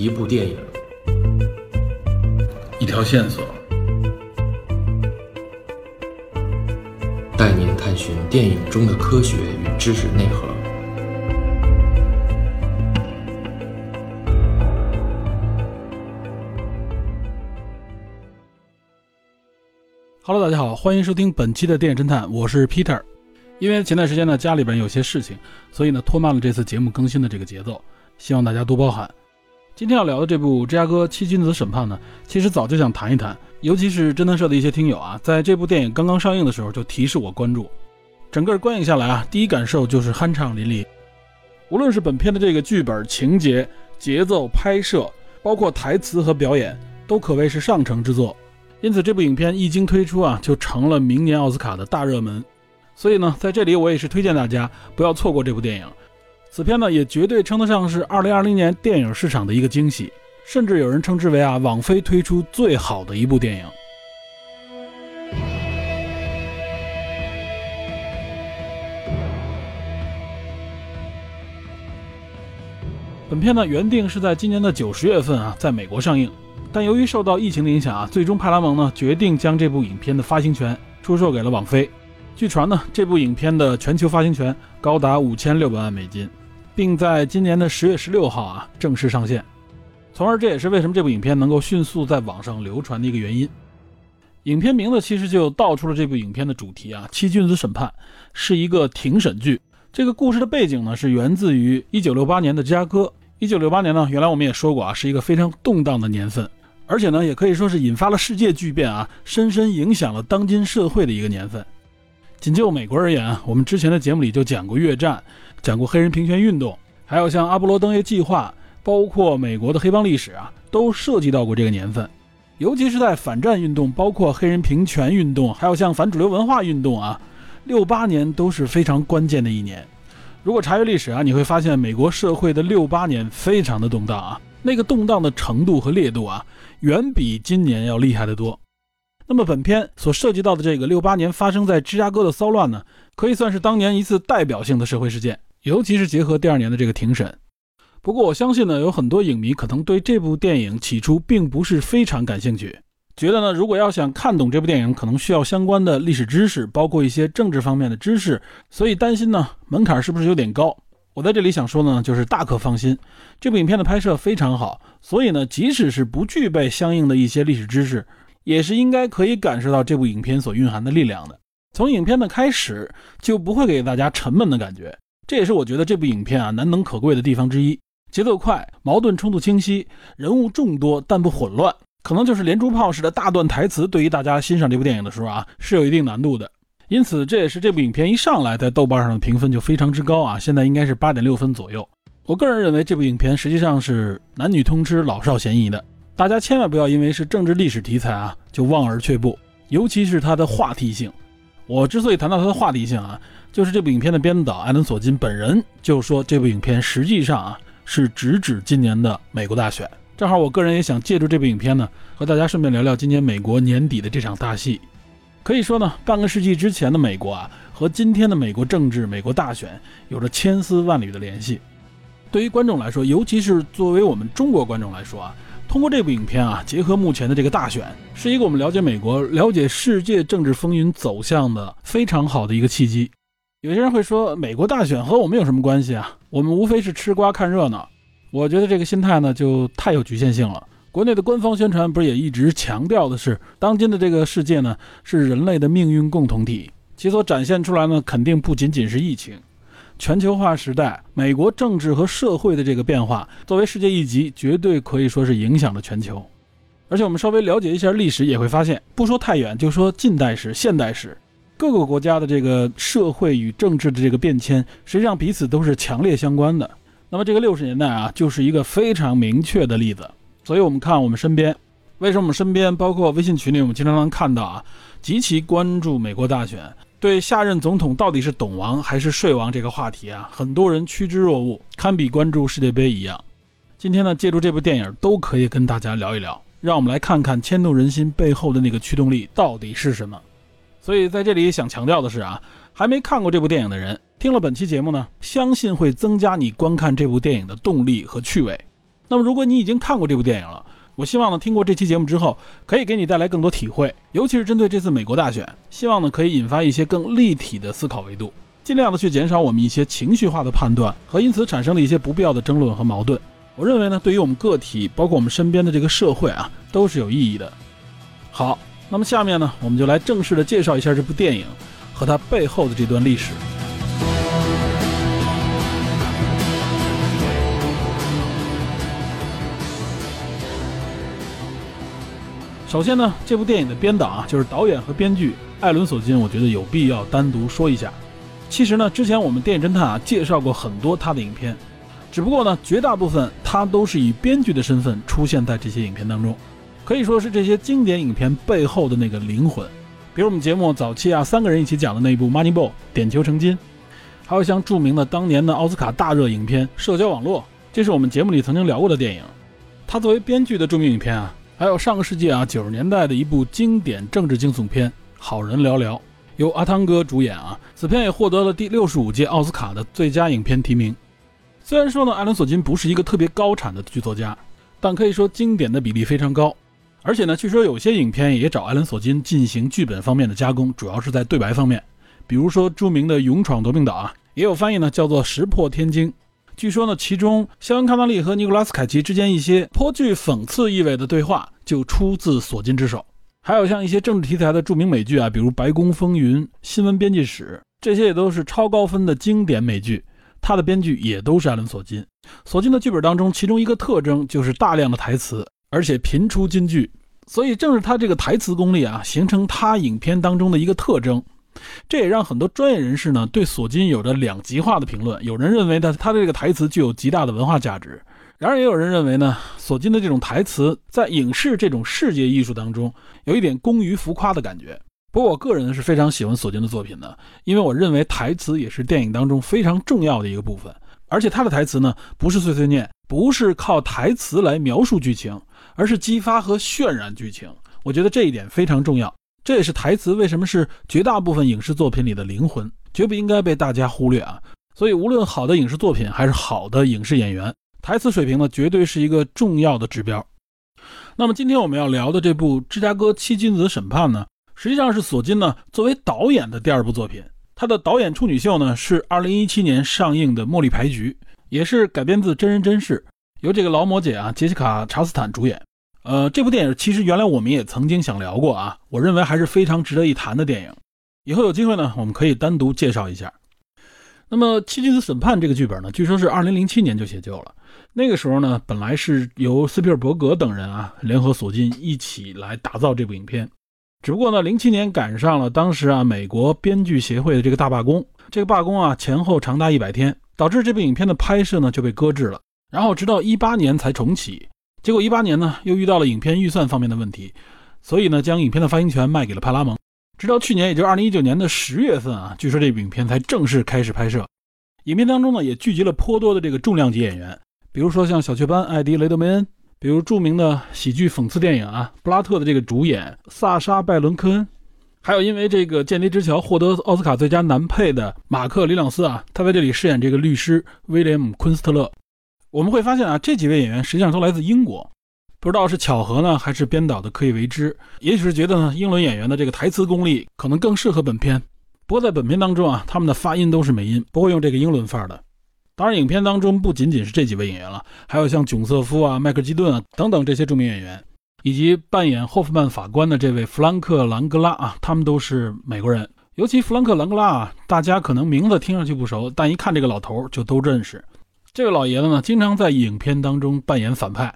一部电影，一条线索，带您探寻电影中的科学与知识内核。Hello，大家好，欢迎收听本期的电影侦探，我是 Peter。因为前段时间呢，家里边有些事情，所以呢，拖慢了这次节目更新的这个节奏，希望大家多包涵。今天要聊的这部《芝加哥七君子审判》呢，其实早就想谈一谈，尤其是侦探社的一些听友啊，在这部电影刚刚上映的时候就提示我关注。整个观影下来啊，第一感受就是酣畅淋漓。无论是本片的这个剧本、情节、节奏、拍摄，包括台词和表演，都可谓是上乘之作。因此，这部影片一经推出啊，就成了明年奥斯卡的大热门。所以呢，在这里我也是推荐大家不要错过这部电影。此片呢，也绝对称得上是2020年电影市场的一个惊喜，甚至有人称之为啊，网飞推出最好的一部电影。本片呢，原定是在今年的九十月份啊，在美国上映，但由于受到疫情的影响啊，最终派拉蒙呢决定将这部影片的发行权出售给了网飞。据传呢，这部影片的全球发行权高达五千六百万美金，并在今年的十月十六号啊正式上线。从而这也是为什么这部影片能够迅速在网上流传的一个原因。影片名字其实就道出了这部影片的主题啊，七君子审判是一个庭审剧。这个故事的背景呢是源自于一九六八年的芝加哥。一九六八年呢，原来我们也说过啊，是一个非常动荡的年份，而且呢也可以说是引发了世界巨变啊，深深影响了当今社会的一个年份。仅就美国而言啊，我们之前的节目里就讲过越战，讲过黑人平权运动，还有像阿波罗登月计划，包括美国的黑帮历史啊，都涉及到过这个年份。尤其是在反战运动，包括黑人平权运动，还有像反主流文化运动啊，六八年都是非常关键的一年。如果查阅历史啊，你会发现美国社会的六八年非常的动荡啊，那个动荡的程度和烈度啊，远比今年要厉害得多。那么本片所涉及到的这个六八年发生在芝加哥的骚乱呢，可以算是当年一次代表性的社会事件，尤其是结合第二年的这个庭审。不过我相信呢，有很多影迷可能对这部电影起初并不是非常感兴趣，觉得呢，如果要想看懂这部电影，可能需要相关的历史知识，包括一些政治方面的知识，所以担心呢门槛是不是有点高？我在这里想说呢，就是大可放心，这部影片的拍摄非常好，所以呢，即使是不具备相应的一些历史知识。也是应该可以感受到这部影片所蕴含的力量的。从影片的开始就不会给大家沉闷的感觉，这也是我觉得这部影片啊难能可贵的地方之一。节奏快，矛盾冲突清晰，人物众多但不混乱，可能就是连珠炮式的大段台词，对于大家欣赏这部电影的时候啊是有一定难度的。因此，这也是这部影片一上来在豆瓣上的评分就非常之高啊，现在应该是八点六分左右。我个人认为这部影片实际上是男女通吃、老少咸宜的。大家千万不要因为是政治历史题材啊，就望而却步，尤其是它的话题性。我之所以谈到它的话题性啊，就是这部影片的编导艾伦·索金本人就说，这部影片实际上啊是直指今年的美国大选。正好我个人也想借助这部影片呢，和大家顺便聊聊今年美国年底的这场大戏。可以说呢，半个世纪之前的美国啊，和今天的美国政治、美国大选有着千丝万缕的联系。对于观众来说，尤其是作为我们中国观众来说啊。通过这部影片啊，结合目前的这个大选，是一个我们了解美国、了解世界政治风云走向的非常好的一个契机。有些人会说，美国大选和我们有什么关系啊？我们无非是吃瓜看热闹。我觉得这个心态呢，就太有局限性了。国内的官方宣传不是也一直强调的是，当今的这个世界呢，是人类的命运共同体，其所展现出来呢，肯定不仅仅是疫情。全球化时代，美国政治和社会的这个变化，作为世界一极，绝对可以说是影响了全球。而且我们稍微了解一下历史，也会发现，不说太远，就说近代史、现代史，各个国家的这个社会与政治的这个变迁，实际上彼此都是强烈相关的。那么这个六十年代啊，就是一个非常明确的例子。所以我们看我们身边，为什么我们身边，包括微信群里，我们经常能看到啊，极其关注美国大选。对下任总统到底是懂王还是睡王这个话题啊，很多人趋之若鹜，堪比关注世界杯一样。今天呢，借助这部电影，都可以跟大家聊一聊，让我们来看看牵动人心背后的那个驱动力到底是什么。所以在这里想强调的是啊，还没看过这部电影的人，听了本期节目呢，相信会增加你观看这部电影的动力和趣味。那么如果你已经看过这部电影了，我希望呢，听过这期节目之后，可以给你带来更多体会，尤其是针对这次美国大选，希望呢可以引发一些更立体的思考维度，尽量的去减少我们一些情绪化的判断和因此产生的一些不必要的争论和矛盾。我认为呢，对于我们个体，包括我们身边的这个社会啊，都是有意义的。好，那么下面呢，我们就来正式的介绍一下这部电影和它背后的这段历史。首先呢，这部电影的编导啊，就是导演和编剧艾伦·索金，我觉得有必要单独说一下。其实呢，之前我们电影侦探啊介绍过很多他的影片，只不过呢，绝大部分他都是以编剧的身份出现在这些影片当中，可以说是这些经典影片背后的那个灵魂。比如我们节目早期啊三个人一起讲的那部《Moneyball》点球成金，还有像著名的当年的奥斯卡大热影片《社交网络》，这是我们节目里曾经聊过的电影。他作为编剧的著名影片啊。还有上个世纪啊九十年代的一部经典政治惊悚片《好人寥寥》，由阿汤哥主演啊，此片也获得了第六十五届奥斯卡的最佳影片提名。虽然说呢，艾伦·索金不是一个特别高产的剧作家，但可以说经典的比例非常高。而且呢，据说有些影片也找艾伦·索金进行剧本方面的加工，主要是在对白方面。比如说著名的《勇闯夺命岛》啊，也有翻译呢，叫做《石破天惊》。据说呢，其中肖恩·康纳利和尼古拉斯·凯奇之间一些颇具讽刺意味的对话就出自索金之手。还有像一些政治题材的著名美剧啊，比如《白宫风云》《新闻编辑室》，这些也都是超高分的经典美剧。他的编剧也都是艾伦·索金。索金的剧本当中，其中一个特征就是大量的台词，而且频出金句。所以正是他这个台词功力啊，形成他影片当中的一个特征。这也让很多专业人士呢对索金有着两极化的评论。有人认为呢，他的这个台词具有极大的文化价值；然而，也有人认为呢，索金的这种台词在影视这种世界艺术当中有一点功于浮夸的感觉。不过，我个人是非常喜欢索金的作品的，因为我认为台词也是电影当中非常重要的一个部分。而且，他的台词呢，不是碎碎念，不是靠台词来描述剧情，而是激发和渲染剧情。我觉得这一点非常重要。这也是台词为什么是绝大部分影视作品里的灵魂，绝不应该被大家忽略啊！所以，无论好的影视作品还是好的影视演员，台词水平呢，绝对是一个重要的指标。那么，今天我们要聊的这部《芝加哥七君子审判》呢，实际上是索金呢作为导演的第二部作品。他的导演处女秀呢是2017年上映的《茉莉牌局》，也是改编自真人真事，由这个劳模姐啊杰西卡·查斯坦主演。呃，这部电影其实原来我们也曾经想聊过啊，我认为还是非常值得一谈的电影。以后有机会呢，我们可以单独介绍一下。那么《七君子审判》这个剧本呢，据说是2007年就写就了。那个时候呢，本来是由斯皮尔伯格等人啊联合索金一起来打造这部影片。只不过呢，07年赶上了当时啊美国编剧协会的这个大罢工，这个罢工啊前后长达一百天，导致这部影片的拍摄呢就被搁置了。然后直到18年才重启。结果一八年呢，又遇到了影片预算方面的问题，所以呢，将影片的发行权卖给了派拉蒙。直到去年，也就是二零一九年的十月份啊，据说这部影片才正式开始拍摄。影片当中呢，也聚集了颇多的这个重量级演员，比如说像小雀斑艾迪·雷德梅恩，比如著名的喜剧讽刺电影啊《布拉特》的这个主演萨沙·拜伦·科恩，还有因为这个《间谍之桥》获得奥斯卡最佳男配的马克·里朗斯啊，他在这里饰演这个律师威廉姆·昆斯特勒。我们会发现啊，这几位演员实际上都来自英国，不知道是巧合呢，还是编导的刻意为之，也许是觉得呢，英伦演员的这个台词功力可能更适合本片。不过在本片当中啊，他们的发音都是美音，不会用这个英伦范儿的。当然，影片当中不仅仅是这几位演员了，还有像囧瑟夫啊、麦克基顿啊等等这些著名演员，以及扮演霍夫曼法官的这位弗兰克·兰格拉啊，他们都是美国人。尤其弗兰克·兰格拉啊，大家可能名字听上去不熟，但一看这个老头就都认识。这位老爷子呢，经常在影片当中扮演反派。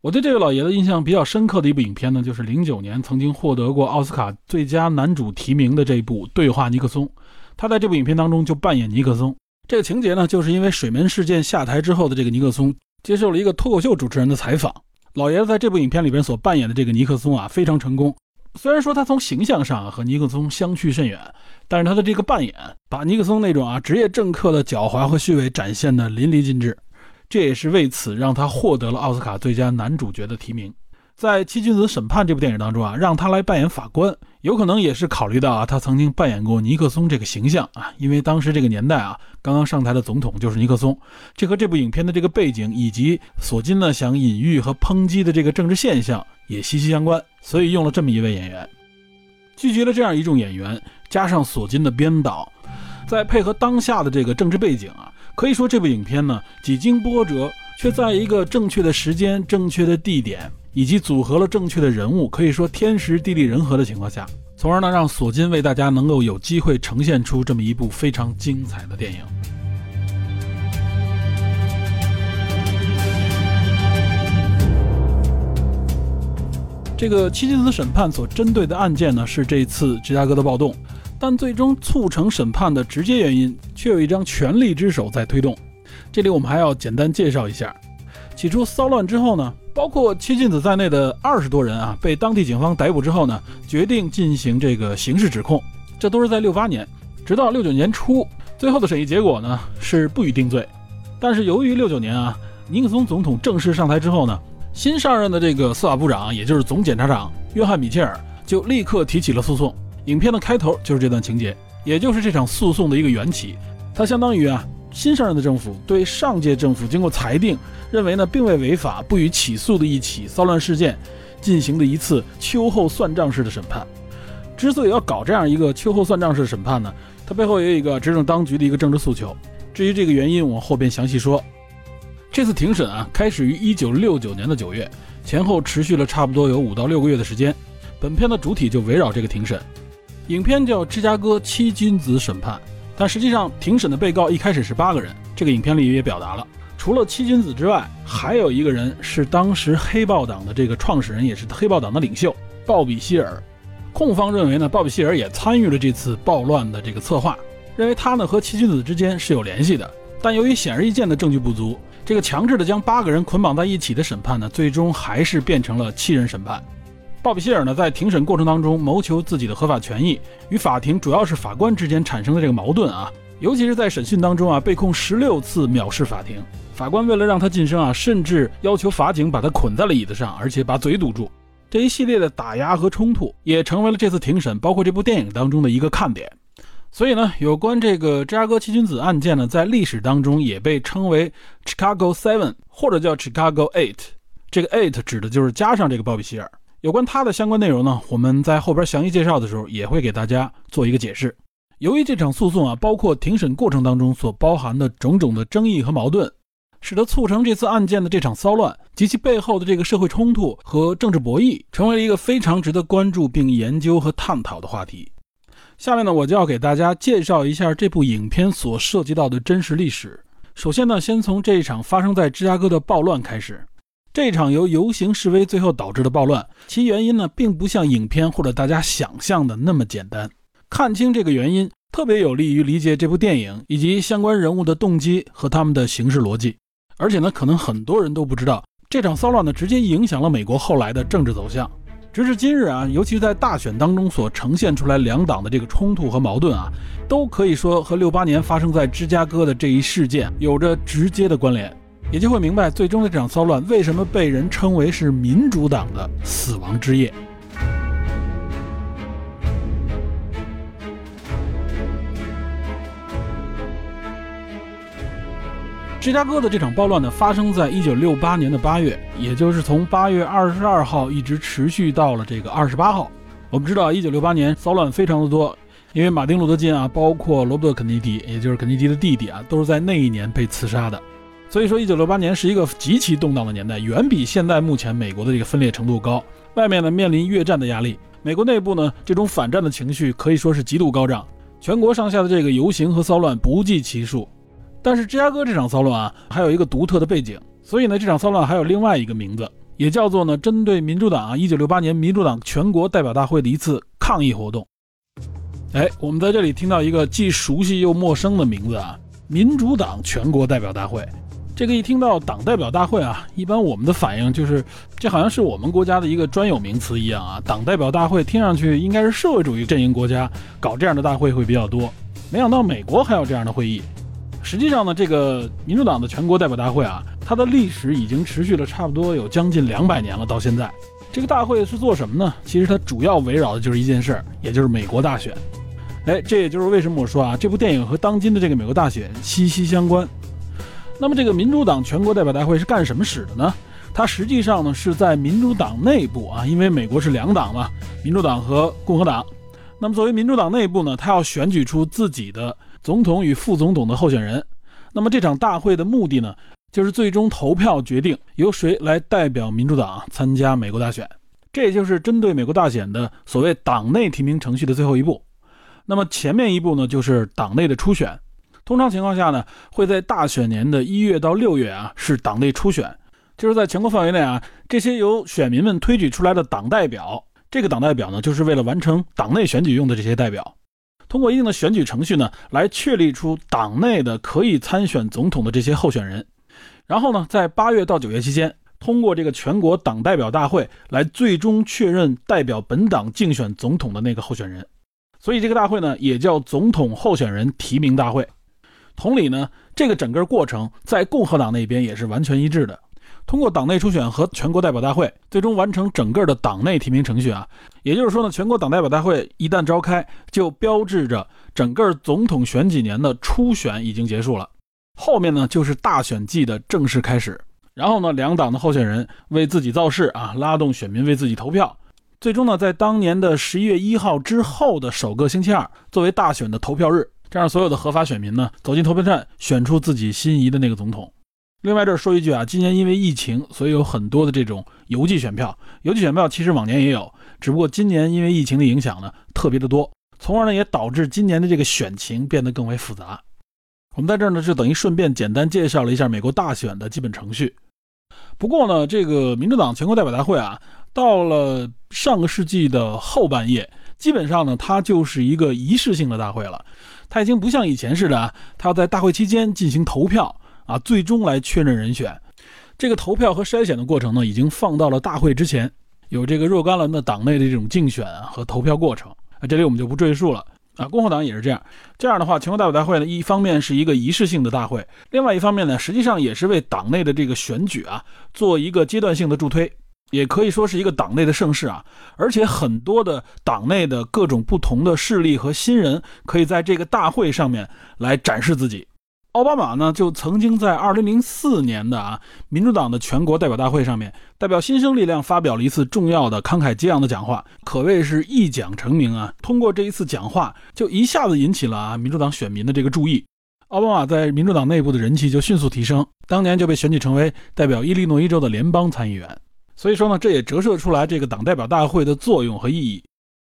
我对这位老爷子印象比较深刻的一部影片呢，就是零九年曾经获得过奥斯卡最佳男主提名的这部《对话尼克松》。他在这部影片当中就扮演尼克松。这个情节呢，就是因为水门事件下台之后的这个尼克松接受了一个脱口秀主持人的采访。老爷子在这部影片里边所扮演的这个尼克松啊，非常成功。虽然说他从形象上和尼克松相去甚远，但是他的这个扮演把尼克松那种啊职业政客的狡猾和虚伪展现的淋漓尽致，这也是为此让他获得了奥斯卡最佳男主角的提名。在《七君子审判》这部电影当中啊，让他来扮演法官，有可能也是考虑到啊，他曾经扮演过尼克松这个形象啊，因为当时这个年代啊，刚刚上台的总统就是尼克松，这和这部影片的这个背景以及索金呢想隐喻和抨击的这个政治现象也息息相关，所以用了这么一位演员，聚集了这样一众演员，加上索金的编导，再配合当下的这个政治背景啊，可以说这部影片呢几经波折，却在一个正确的时间、正确的地点。以及组合了正确的人物，可以说天时地利人和的情况下，从而呢让索金为大家能够有机会呈现出这么一部非常精彩的电影。这个七君子审判所针对的案件呢是这次芝加哥的暴动，但最终促成审判的直接原因却有一张权力之手在推动。这里我们还要简单介绍一下，起初骚乱之后呢。包括七进子在内的二十多人啊，被当地警方逮捕之后呢，决定进行这个刑事指控。这都是在六八年，直到六九年初，最后的审议结果呢是不予定罪。但是由于六九年啊，尼克松总统正式上台之后呢，新上任的这个司法部长，也就是总检察长约翰米切尔，就立刻提起了诉讼。影片的开头就是这段情节，也就是这场诉讼的一个缘起。它相当于啊。新上任的政府对上届政府经过裁定，认为呢并未违法，不予起诉的一起骚乱事件，进行的一次秋后算账式的审判。之所以要搞这样一个秋后算账式的审判呢，它背后也有一个执政当局的一个政治诉求。至于这个原因，我后边详细说。这次庭审啊，开始于一九六九年的九月，前后持续了差不多有五到六个月的时间。本片的主体就围绕这个庭审。影片叫《芝加哥七君子审判》。但实际上，庭审的被告一开始是八个人。这个影片里也表达了，除了七君子之外，还有一个人是当时黑豹党的这个创始人，也是黑豹党的领袖鲍比希尔。控方认为呢，鲍比希尔也参与了这次暴乱的这个策划，认为他呢和七君子之间是有联系的。但由于显而易见的证据不足，这个强制的将八个人捆绑在一起的审判呢，最终还是变成了七人审判。鲍比希尔呢，在庭审过程当中谋求自己的合法权益，与法庭主要是法官之间产生的这个矛盾啊，尤其是在审讯当中啊，被控十六次藐视法庭。法官为了让他晋升啊，甚至要求法警把他捆在了椅子上，而且把嘴堵住。这一系列的打压和冲突，也成为了这次庭审，包括这部电影当中的一个看点。所以呢，有关这个芝加哥七君子案件呢，在历史当中也被称为 Chicago Seven，或者叫 Chicago Eight。这个 Eight 指的就是加上这个鲍比希尔。有关他的相关内容呢，我们在后边详细介绍的时候也会给大家做一个解释。由于这场诉讼啊，包括庭审过程当中所包含的种种的争议和矛盾，使得促成这次案件的这场骚乱及其背后的这个社会冲突和政治博弈，成为了一个非常值得关注并研究和探讨的话题。下面呢，我就要给大家介绍一下这部影片所涉及到的真实历史。首先呢，先从这一场发生在芝加哥的暴乱开始。这场由游行示威最后导致的暴乱，其原因呢，并不像影片或者大家想象的那么简单。看清这个原因，特别有利于理解这部电影以及相关人物的动机和他们的行事逻辑。而且呢，可能很多人都不知道，这场骚乱呢，直接影响了美国后来的政治走向。直至今日啊，尤其是在大选当中所呈现出来两党的这个冲突和矛盾啊，都可以说和六八年发生在芝加哥的这一事件有着直接的关联。也就会明白，最终的这场骚乱为什么被人称为是民主党的死亡之夜。芝加哥的这场暴乱呢，发生在一九六八年的八月，也就是从八月二十二号一直持续到了这个二十八号。我们知道，一九六八年骚乱非常的多，因为马丁·路德·金啊，包括罗伯特·肯尼迪，也就是肯尼迪的弟弟啊，都是在那一年被刺杀的。所以说，一九六八年是一个极其动荡的年代，远比现在目前美国的这个分裂程度高。外面呢面临越战的压力，美国内部呢这种反战的情绪可以说是极度高涨，全国上下的这个游行和骚乱不计其数。但是芝加哥这场骚乱啊，还有一个独特的背景，所以呢这场骚乱还有另外一个名字，也叫做呢针对民主党啊一九六八年民主党全国代表大会的一次抗议活动。哎，我们在这里听到一个既熟悉又陌生的名字啊，民主党全国代表大会。这个一听到党代表大会啊，一般我们的反应就是，这好像是我们国家的一个专有名词一样啊。党代表大会听上去应该是社会主义阵营国家搞这样的大会会比较多，没想到美国还有这样的会议。实际上呢，这个民主党的全国代表大会啊，它的历史已经持续了差不多有将近两百年了，到现在。这个大会是做什么呢？其实它主要围绕的就是一件事儿，也就是美国大选。哎，这也就是为什么我说啊，这部电影和当今的这个美国大选息息相关。那么这个民主党全国代表大会是干什么使的呢？它实际上呢是在民主党内部啊，因为美国是两党嘛，民主党和共和党。那么作为民主党内部呢，他要选举出自己的总统与副总统的候选人。那么这场大会的目的呢？就是最终投票决定由谁来代表民主党参加美国大选，这也就是针对美国大选的所谓党内提名程序的最后一步。那么前面一步呢，就是党内的初选。通常情况下呢，会在大选年的一月到六月啊，是党内初选，就是在全国范围内啊，这些由选民们推举出来的党代表，这个党代表呢，就是为了完成党内选举用的这些代表，通过一定的选举程序呢，来确立出党内的可以参选总统的这些候选人。然后呢，在八月到九月期间，通过这个全国党代表大会来最终确认代表本党竞选总统的那个候选人。所以这个大会呢，也叫总统候选人提名大会。同理呢，这个整个过程在共和党那边也是完全一致的。通过党内初选和全国代表大会，最终完成整个的党内提名程序啊。也就是说呢，全国党代表大会一旦召开，就标志着整个总统选几年的初选已经结束了。后面呢，就是大选季的正式开始。然后呢，两党的候选人为自己造势啊，拉动选民为自己投票。最终呢，在当年的十一月一号之后的首个星期二，作为大选的投票日，这样所有的合法选民呢，走进投票站，选出自己心仪的那个总统。另外这儿说一句啊，今年因为疫情，所以有很多的这种邮寄选票。邮寄选票其实往年也有，只不过今年因为疫情的影响呢，特别的多，从而呢也导致今年的这个选情变得更为复杂。我们在这儿呢，就等于顺便简单介绍了一下美国大选的基本程序。不过呢，这个民主党全国代表大会啊，到了上个世纪的后半夜，基本上呢，它就是一个仪式性的大会了。他已经不像以前似的啊，它要在大会期间进行投票啊，最终来确认人选。这个投票和筛选的过程呢，已经放到了大会之前，有这个若干轮的党内的这种竞选和投票过程啊，这里我们就不赘述了。啊，共和党也是这样。这样的话，全国代表大会呢，一方面是一个仪式性的大会，另外一方面呢，实际上也是为党内的这个选举啊做一个阶段性的助推，也可以说是一个党内的盛事啊。而且很多的党内的各种不同的势力和新人，可以在这个大会上面来展示自己。奥巴马呢，就曾经在二零零四年的啊民主党的全国代表大会上面，代表新生力量发表了一次重要的、慷慨激昂的讲话，可谓是一讲成名啊。通过这一次讲话，就一下子引起了啊民主党选民的这个注意，奥巴马在民主党内部的人气就迅速提升，当年就被选举成为代表伊利诺伊州的联邦参议员。所以说呢，这也折射出来这个党代表大会的作用和意义。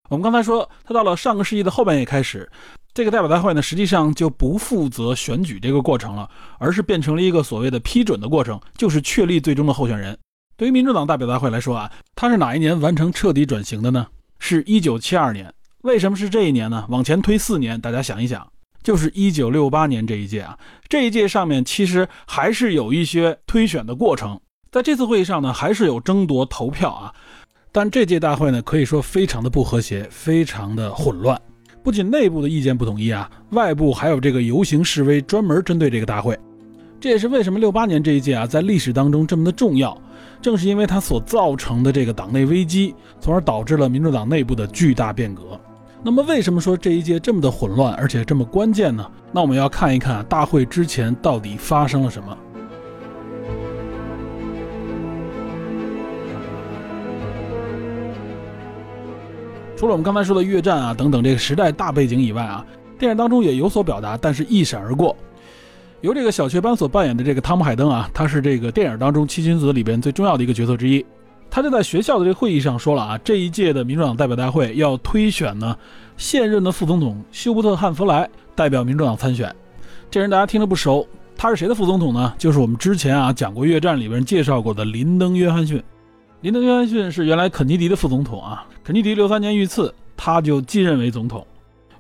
我们刚才说，他到了上个世纪的后半叶开始。这个代表大会呢，实际上就不负责选举这个过程了，而是变成了一个所谓的批准的过程，就是确立最终的候选人。对于民主党代表大会来说啊，它是哪一年完成彻底转型的呢？是一九七二年。为什么是这一年呢？往前推四年，大家想一想，就是一九六八年这一届啊。这一届上面其实还是有一些推选的过程，在这次会议上呢，还是有争夺投票啊。但这届大会呢，可以说非常的不和谐，非常的混乱。不仅内部的意见不统一啊，外部还有这个游行示威，专门针对这个大会。这也是为什么六八年这一届啊，在历史当中这么的重要。正是因为它所造成的这个党内危机，从而导致了民主党内部的巨大变革。那么，为什么说这一届这么的混乱，而且这么关键呢？那我们要看一看大会之前到底发生了什么。除了我们刚才说的越战啊等等这个时代大背景以外啊，电影当中也有所表达，但是一闪而过。由这个小雀斑所扮演的这个汤姆海登啊，他是这个电影当中七君子里边最重要的一个角色之一。他就在学校的这个会议上说了啊，这一届的民主党代表大会要推选呢现任的副总统休伯特汉弗莱代表民主党参选。这人大家听着不熟，他是谁的副总统呢？就是我们之前啊讲过越战里边介绍过的林登约翰逊。林登·约翰逊是原来肯尼迪的副总统啊，肯尼迪六三年遇刺，他就继任为总统。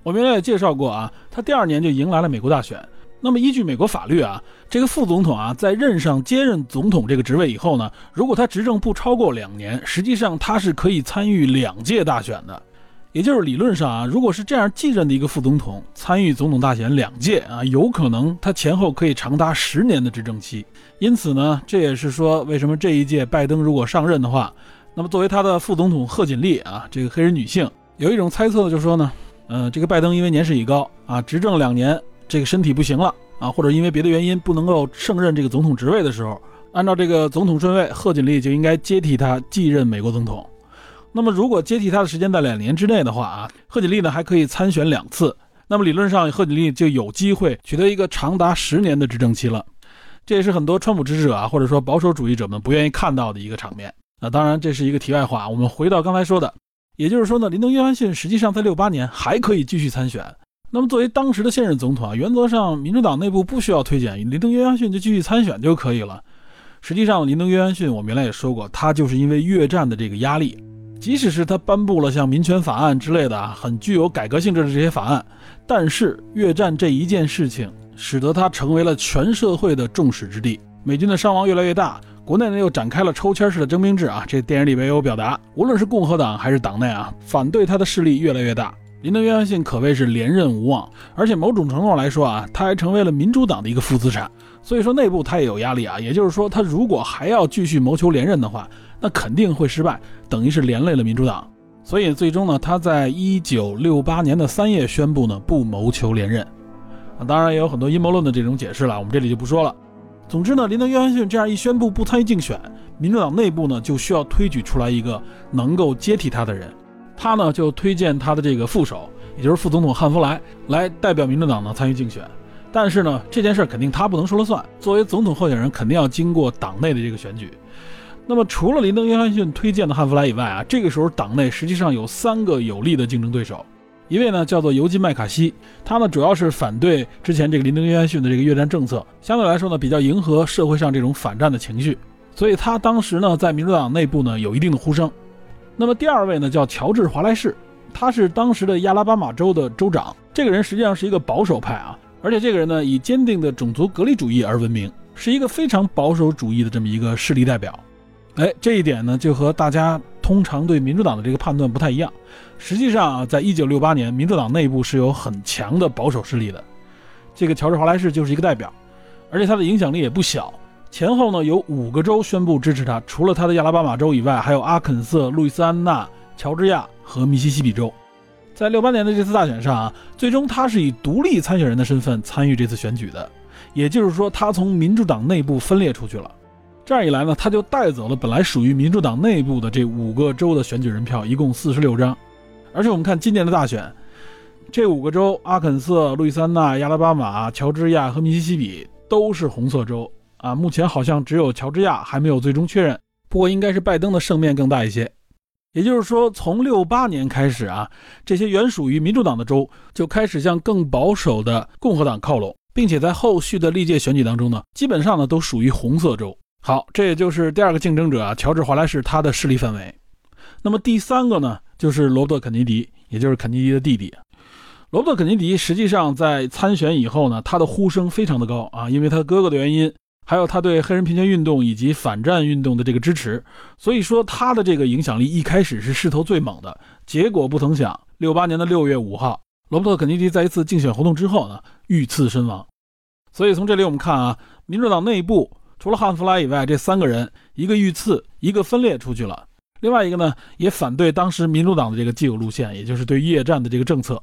我原来也介绍过啊，他第二年就迎来了美国大选。那么依据美国法律啊，这个副总统啊，在任上接任总统这个职位以后呢，如果他执政不超过两年，实际上他是可以参与两届大选的。也就是理论上啊，如果是这样继任的一个副总统参与总统大选两届啊，有可能他前后可以长达十年的执政期。因此呢，这也是说为什么这一届拜登如果上任的话，那么作为他的副总统贺锦丽啊，这个黑人女性，有一种猜测就是说呢，呃，这个拜登因为年事已高啊，执政两年，这个身体不行了啊，或者因为别的原因不能够胜任这个总统职位的时候，按照这个总统顺位，贺锦丽就应该接替他继任美国总统。那么如果接替他的时间在两年之内的话啊，贺锦丽呢还可以参选两次，那么理论上贺锦丽就有机会取得一个长达十年的执政期了。这也是很多川普支持者啊，或者说保守主义者们不愿意看到的一个场面。那当然，这是一个题外话。我们回到刚才说的，也就是说呢，林登·约翰逊实际上在六八年还可以继续参选。那么作为当时的现任总统啊，原则上民主党内部不需要推荐林登·约翰逊就继续参选就可以了。实际上，林登·约翰逊我们原来也说过，他就是因为越战的这个压力，即使是他颁布了像民权法案之类的啊，很具有改革性质的这些法案，但是越战这一件事情。使得他成为了全社会的众矢之的。美军的伤亡越来越大，国内呢又展开了抽签式的征兵制啊。这电影里边也有表达，无论是共和党还是党内啊，反对他的势力越来越大。林登·约翰逊可谓是连任无望，而且某种程度上来说啊，他还成为了民主党的一个负资产。所以说内部他也有压力啊。也就是说，他如果还要继续谋求连任的话，那肯定会失败，等于是连累了民主党。所以最终呢，他在一九六八年的三月宣布呢，不谋求连任。当然也有很多阴谋论的这种解释了，我们这里就不说了。总之呢，林登·约翰逊这样一宣布不参与竞选，民主党内部呢就需要推举出来一个能够接替他的人。他呢就推荐他的这个副手，也就是副总统汉弗莱来代表民主党呢参与竞选。但是呢，这件事肯定他不能说了算，作为总统候选人，肯定要经过党内的这个选举。那么除了林登·约翰逊推荐的汉弗莱以外啊，这个时候党内实际上有三个有力的竞争对手。一位呢叫做尤金麦卡锡，他呢主要是反对之前这个林登·约翰逊的这个越战政策，相对来说呢比较迎合社会上这种反战的情绪，所以他当时呢在民主党内部呢有一定的呼声。那么第二位呢叫乔治·华莱士，他是当时的亚拉巴马州的州长，这个人实际上是一个保守派啊，而且这个人呢以坚定的种族隔离主义而闻名，是一个非常保守主义的这么一个势力代表。哎，这一点呢就和大家。通常对民主党的这个判断不太一样。实际上啊，在一九六八年，民主党内部是有很强的保守势力的。这个乔治·华莱士就是一个代表，而且他的影响力也不小。前后呢有五个州宣布支持他，除了他的亚拉巴马州以外，还有阿肯色、路易斯安那、乔治亚和密西西比州。在六八年的这次大选上啊，最终他是以独立参选人的身份参与这次选举的，也就是说，他从民主党内部分裂出去了。这样一来呢，他就带走了本来属于民主党内部的这五个州的选举人票，一共四十六张。而且我们看今年的大选，这五个州——阿肯色、路易斯安那、亚拉巴马、乔治亚和密西西比——都是红色州啊。目前好像只有乔治亚还没有最终确认，不过应该是拜登的胜面更大一些。也就是说，从六八年开始啊，这些原属于民主党的州就开始向更保守的共和党靠拢，并且在后续的历届选举当中呢，基本上呢都属于红色州。好，这也就是第二个竞争者啊，乔治·华莱士他的势力范围。那么第三个呢，就是罗伯特·肯尼迪，也就是肯尼迪的弟弟。罗伯特·肯尼迪实际上在参选以后呢，他的呼声非常的高啊，因为他哥哥的原因，还有他对黑人平权运动以及反战运动的这个支持，所以说他的这个影响力一开始是势头最猛的。结果不曾想，六八年的六月五号，罗伯特·肯尼迪在一次竞选活动之后呢，遇刺身亡。所以从这里我们看啊，民主党内部。除了汉弗莱以外，这三个人一个遇刺，一个分裂出去了，另外一个呢也反对当时民主党的这个既有路线，也就是对越战的这个政策。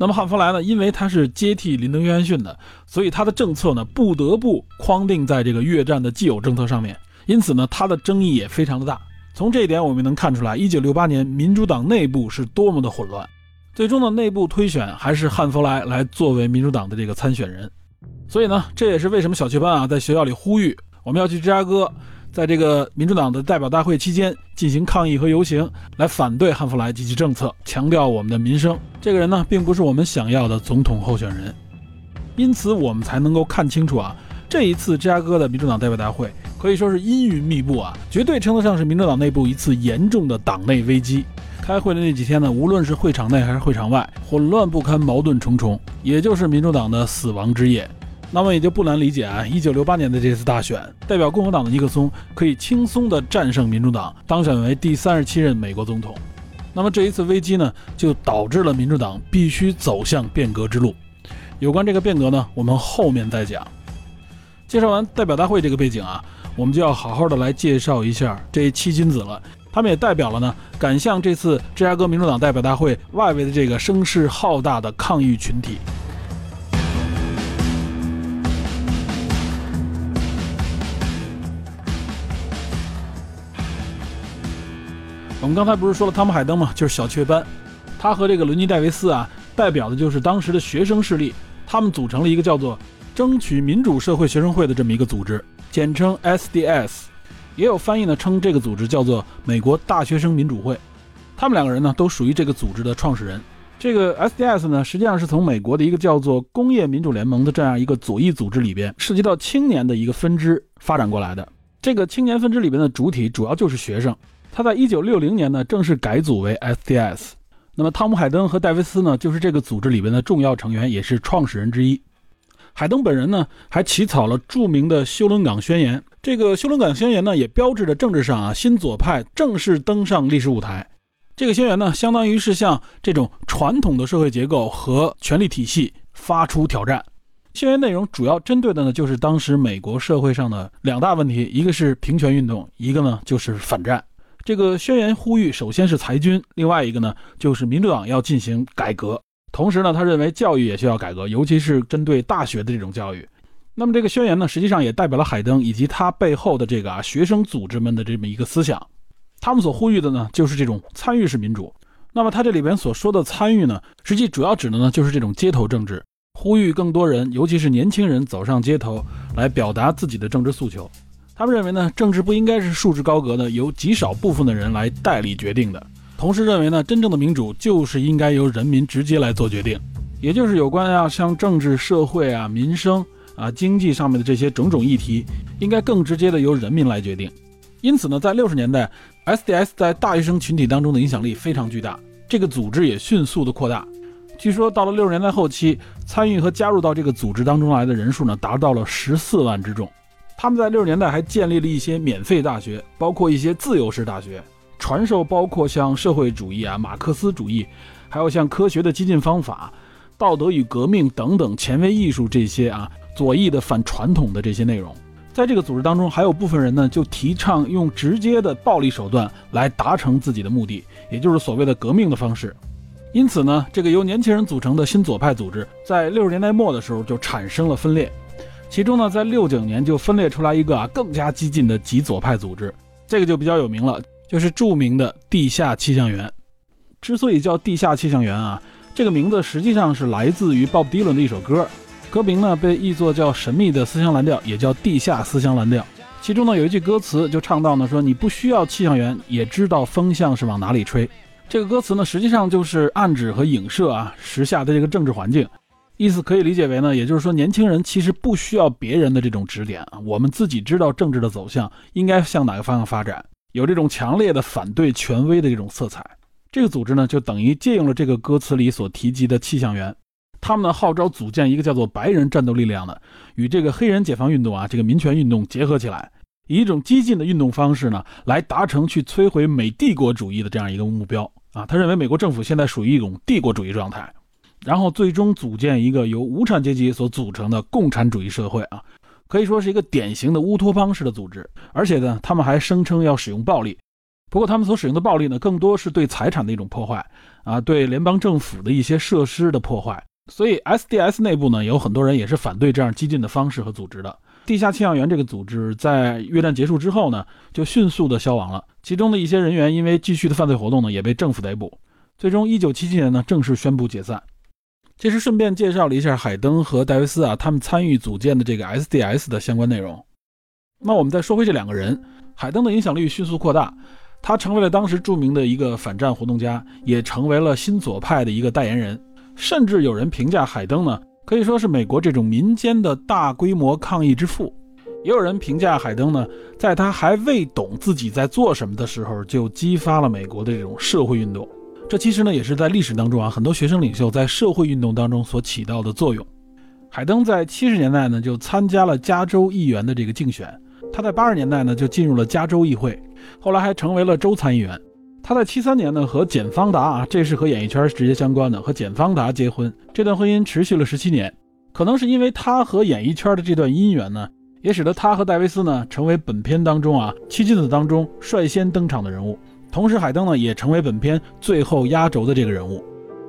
那么汉弗莱呢，因为他是接替林登·约翰逊的，所以他的政策呢不得不框定在这个越战的既有政策上面，因此呢他的争议也非常的大。从这一点我们能看出来，一九六八年民主党内部是多么的混乱。最终的内部推选还是汉弗莱来作为民主党的这个参选人。所以呢，这也是为什么小雀斑啊在学校里呼吁。我们要去芝加哥，在这个民主党的代表大会期间进行抗议和游行，来反对汉弗莱及其政策，强调我们的民生。这个人呢，并不是我们想要的总统候选人，因此我们才能够看清楚啊，这一次芝加哥的民主党代表大会可以说是阴云密布啊，绝对称得上是民主党内部一次严重的党内危机。开会的那几天呢，无论是会场内还是会场外，混乱不堪，矛盾重重，也就是民主党的死亡之夜。那么也就不难理解啊，一九六八年的这次大选，代表共和党的尼克松可以轻松地战胜民主党，当选为第三十七任美国总统。那么这一次危机呢，就导致了民主党必须走向变革之路。有关这个变革呢，我们后面再讲。介绍完代表大会这个背景啊，我们就要好好的来介绍一下这七君子了。他们也代表了呢赶向这次芝加哥民主党代表大会外围的这个声势浩大的抗议群体。我们刚才不是说了汤姆·海登吗？就是小雀斑，他和这个伦尼·戴维斯啊，代表的就是当时的学生势力，他们组成了一个叫做“争取民主社会学生会”的这么一个组织，简称 SDS。也有翻译呢称这个组织叫做美国大学生民主会。他们两个人呢都属于这个组织的创始人。这个 SDS 呢实际上是从美国的一个叫做工业民主联盟的这样一个左翼组织里边涉及到青年的一个分支发展过来的。这个青年分支里边的主体主要就是学生。他在一九六零年呢正式改组为 SDS。那么汤姆·海登和戴维斯呢就是这个组织里边的重要成员，也是创始人之一。海登本人呢还起草了著名的休伦港宣言。这个休伦港宣言呢也标志着政治上啊新左派正式登上历史舞台。这个宣言呢相当于是向这种传统的社会结构和权力体系发出挑战。宣言内容主要针对的呢就是当时美国社会上的两大问题，一个是平权运动，一个呢就是反战。这个宣言呼吁，首先是裁军，另外一个呢，就是民主党要进行改革。同时呢，他认为教育也需要改革，尤其是针对大学的这种教育。那么这个宣言呢，实际上也代表了海登以及他背后的这个啊学生组织们的这么一个思想。他们所呼吁的呢，就是这种参与式民主。那么他这里边所说的参与呢，实际主要指的呢，就是这种街头政治，呼吁更多人，尤其是年轻人走上街头来表达自己的政治诉求。他们认为呢，政治不应该是束之高阁的，由极少部分的人来代理决定的。同时认为呢，真正的民主就是应该由人民直接来做决定，也就是有关啊，像政治、社会啊、民生啊、经济上面的这些种种议题，应该更直接的由人民来决定。因此呢，在六十年代，SDS 在大学生群体当中的影响力非常巨大，这个组织也迅速的扩大。据说到了六十年代后期，参与和加入到这个组织当中来的人数呢，达到了十四万之众。他们在六十年代还建立了一些免费大学，包括一些自由式大学，传授包括像社会主义啊、马克思主义，还有像科学的激进方法、道德与革命等等前卫艺术这些啊左翼的反传统的这些内容。在这个组织当中，还有部分人呢就提倡用直接的暴力手段来达成自己的目的，也就是所谓的革命的方式。因此呢，这个由年轻人组成的新左派组织在六十年代末的时候就产生了分裂。其中呢，在六九年就分裂出来一个啊更加激进的极左派组织，这个就比较有名了，就是著名的地下气象员。之所以叫地下气象员啊，这个名字实际上是来自于鲍勃迪伦的一首歌，歌名呢被译作叫神秘的思乡蓝调，也叫地下思乡蓝调。其中呢有一句歌词就唱到呢说你不需要气象员也知道风向是往哪里吹。这个歌词呢实际上就是暗指和影射啊时下的这个政治环境。意思可以理解为呢，也就是说，年轻人其实不需要别人的这种指点啊，我们自己知道政治的走向应该向哪个方向发展，有这种强烈的反对权威的这种色彩。这个组织呢，就等于借用了这个歌词里所提及的气象员，他们呢号召组建一个叫做白人战斗力量的，与这个黑人解放运动啊，这个民权运动结合起来，以一种激进的运动方式呢，来达成去摧毁美帝国主义的这样一个目标啊。他认为美国政府现在属于一种帝国主义状态。然后最终组建一个由无产阶级所组成的共产主义社会啊，可以说是一个典型的乌托邦式的组织。而且呢，他们还声称要使用暴力。不过他们所使用的暴力呢，更多是对财产的一种破坏啊，对联邦政府的一些设施的破坏。所以 SDS 内部呢，有很多人也是反对这样激进的方式和组织的。地下气象员这个组织在越战结束之后呢，就迅速的消亡了。其中的一些人员因为继续的犯罪活动呢，也被政府逮捕。最终，1977年呢，正式宣布解散。这是顺便介绍了一下海登和戴维斯啊，他们参与组建的这个 SDS 的相关内容。那我们再说回这两个人，海登的影响力迅速扩大，他成为了当时著名的一个反战活动家，也成为了新左派的一个代言人。甚至有人评价海登呢，可以说是美国这种民间的大规模抗议之父。也有人评价海登呢，在他还未懂自己在做什么的时候，就激发了美国的这种社会运动。这其实呢，也是在历史当中啊，很多学生领袖在社会运动当中所起到的作用。海登在七十年代呢，就参加了加州议员的这个竞选。他在八十年代呢，就进入了加州议会，后来还成为了州参议员。他在七三年呢，和简方达啊，这是和演艺圈直接相关的，和简方达结婚。这段婚姻持续了十七年。可能是因为他和演艺圈的这段姻缘呢，也使得他和戴维斯呢，成为本片当中啊七君子当中率先登场的人物。同时海登呢也成为本片最后压轴的这个人物。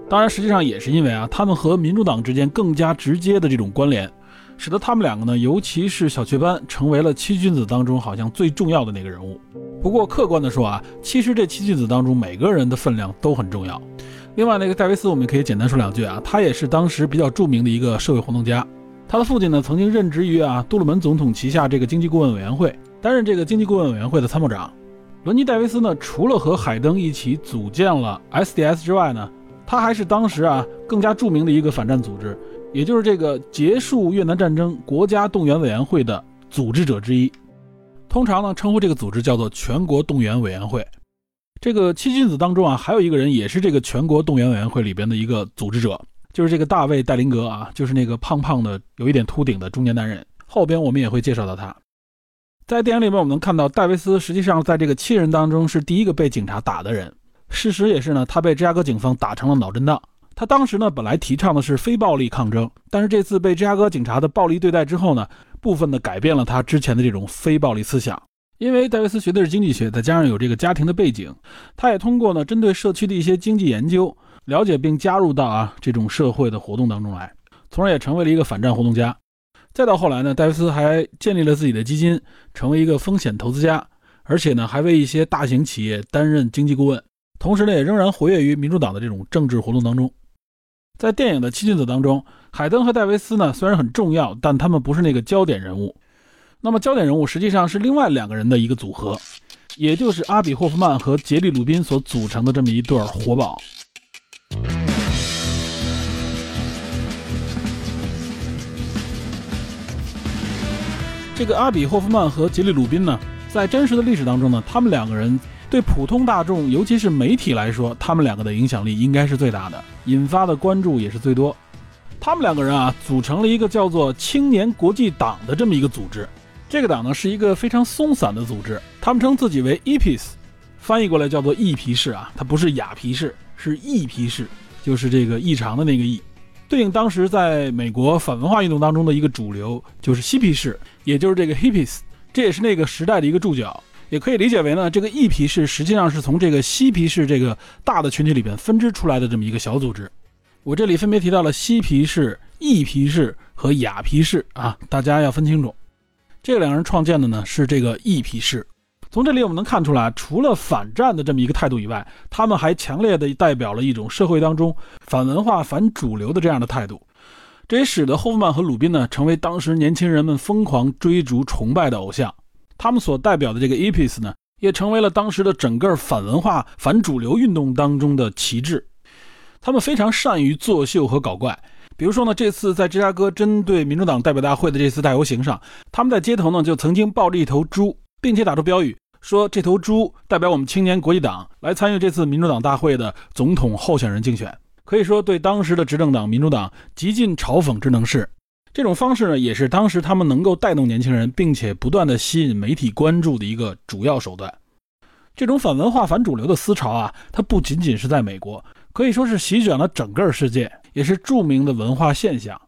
当然，实际上也是因为啊，他们和民主党之间更加直接的这种关联，使得他们两个呢，尤其是小雀斑，成为了七君子当中好像最重要的那个人物。不过客观的说啊，其实这七君子当中每个人的分量都很重要。另外那个戴维斯，我们可以简单说两句啊，他也是当时比较著名的一个社会活动家。他的父亲呢，曾经任职于啊杜鲁门总统旗下这个经济顾问委员会，担任这个经济顾问委员会的参谋长。伦尼戴维斯呢，除了和海登一起组建了 SDS 之外呢。他还是当时啊更加著名的一个反战组织，也就是这个结束越南战争国家动员委员会的组织者之一。通常呢称呼这个组织叫做全国动员委员会。这个七君子当中啊还有一个人也是这个全国动员委员会里边的一个组织者，就是这个大卫戴林格啊，就是那个胖胖的有一点秃顶的中年男人。后边我们也会介绍到他。在电影里面我们能看到戴维斯实际上在这个七人当中是第一个被警察打的人。事实也是呢，他被芝加哥警方打成了脑震荡。他当时呢，本来提倡的是非暴力抗争，但是这次被芝加哥警察的暴力对待之后呢，部分的改变了他之前的这种非暴力思想。因为戴维斯学的是经济学，再加上有这个家庭的背景，他也通过呢，针对社区的一些经济研究，了解并加入到啊这种社会的活动当中来，从而也成为了一个反战活动家。再到后来呢，戴维斯还建立了自己的基金，成为一个风险投资家，而且呢，还为一些大型企业担任经济顾问。同时呢，也仍然活跃于民主党的这种政治活动当中。在电影的七君子当中，海登和戴维斯呢虽然很重要，但他们不是那个焦点人物。那么焦点人物实际上是另外两个人的一个组合，也就是阿比霍夫曼和杰利鲁宾所组成的这么一对活宝。这个阿比霍夫曼和杰利鲁宾呢，在真实的历史当中呢，他们两个人。对普通大众，尤其是媒体来说，他们两个的影响力应该是最大的，引发的关注也是最多。他们两个人啊，组成了一个叫做青年国际党的这么一个组织。这个党呢，是一个非常松散的组织，他们称自己为 “epis”，翻译过来叫做异皮士啊，它不是雅皮士，是异皮士，就是这个异常的那个异。对应当时在美国反文化运动当中的一个主流，就是嬉皮士，也就是这个 hippies，这也是那个时代的一个注脚。也可以理解为呢，这个异皮士实际上是从这个嬉皮士这个大的群体里边分支出来的这么一个小组织。我这里分别提到了嬉皮士、异皮士和雅皮士啊，大家要分清楚。这两人创建的呢是这个异皮士。从这里我们能看出来，除了反战的这么一个态度以外，他们还强烈的代表了一种社会当中反文化、反主流的这样的态度。这也使得霍夫曼和鲁宾呢成为当时年轻人们疯狂追逐、崇拜的偶像。他们所代表的这个 EPIS 呢，也成为了当时的整个反文化、反主流运动当中的旗帜。他们非常善于作秀和搞怪。比如说呢，这次在芝加哥针对民主党代表大会的这次大游行上，他们在街头呢就曾经抱着一头猪，并且打出标语说：“这头猪代表我们青年国际党来参与这次民主党大会的总统候选人竞选。”可以说，对当时的执政党民主党极尽嘲讽之能事。这种方式呢，也是当时他们能够带动年轻人，并且不断的吸引媒体关注的一个主要手段。这种反文化、反主流的思潮啊，它不仅仅是在美国，可以说是席卷了整个世界，也是著名的文化现象。